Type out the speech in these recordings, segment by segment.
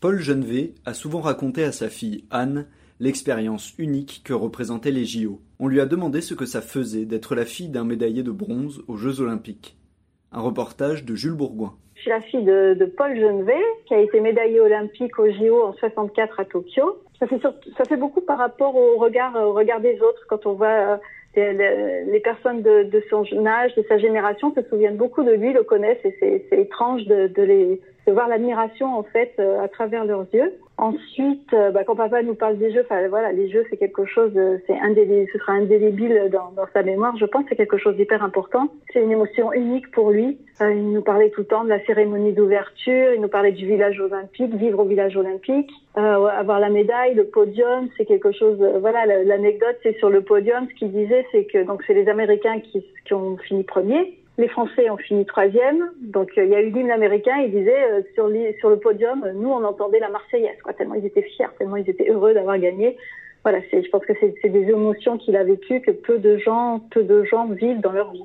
Paul Genevet a souvent raconté à sa fille Anne l'expérience unique que représentaient les JO. On lui a demandé ce que ça faisait d'être la fille d'un médaillé de bronze aux Jeux Olympiques. Un reportage de Jules Bourgoin. Je suis la fille de, Paul Genevet, qui a été médaillé olympique aux JO en 64 à Tokyo. Ça fait, beaucoup par rapport au regard, des autres. Quand on voit euh, les personnes de, son âge, de sa génération, se souviennent beaucoup de lui, le connaissent, et c'est étrange de, les, de voir l'admiration en fait euh, à travers leurs yeux. Ensuite, euh, bah, quand papa nous parle des jeux, enfin voilà, les jeux c'est quelque chose, c'est indélébile, ce sera indélébile dans, dans sa mémoire. Je pense c'est quelque chose d'hyper important. C'est une émotion unique pour lui. Euh, il nous parlait tout le temps de la cérémonie d'ouverture, il nous parlait du village olympique, vivre au village olympique, euh, avoir la médaille, le podium, c'est quelque chose. voilà, l'anecdote c'est sur le podium. Ce qu'il disait, c'est que donc c'est les Américains qui, qui ont fini premier les Français ont fini troisième, donc euh, il y a eu l'hymne américain. Il disait euh, sur, sur le podium, euh, nous on entendait la Marseillaise, quoi, tellement ils étaient fiers, tellement ils étaient heureux d'avoir gagné. Voilà, je pense que c'est, des émotions qu'il a vécues que peu de gens, peu de gens vivent dans leur vie.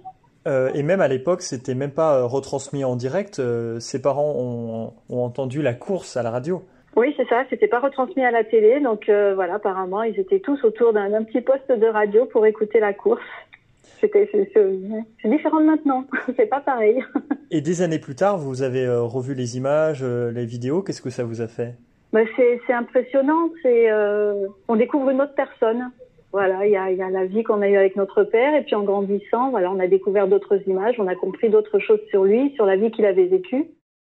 et même à l'époque, c'était même pas retransmis en direct. ses parents ont, ont, entendu la course à la radio. Oui, c'est ça. C'était pas retransmis à la télé, donc voilà. Apparemment, ils étaient tous autour d'un petit poste de radio pour écouter la course c'est différent de maintenant. c'est pas pareil. Et des années plus tard, vous avez euh, revu les images, euh, les vidéos. Qu'est-ce que ça vous a fait? Bah, c'est impressionnant. Euh, on découvre une autre personne. Voilà, il y a, y a, la vie qu'on a eue avec notre père, et puis en grandissant, voilà, on a découvert d'autres images, on a compris d'autres choses sur lui, sur la vie qu'il avait vécue.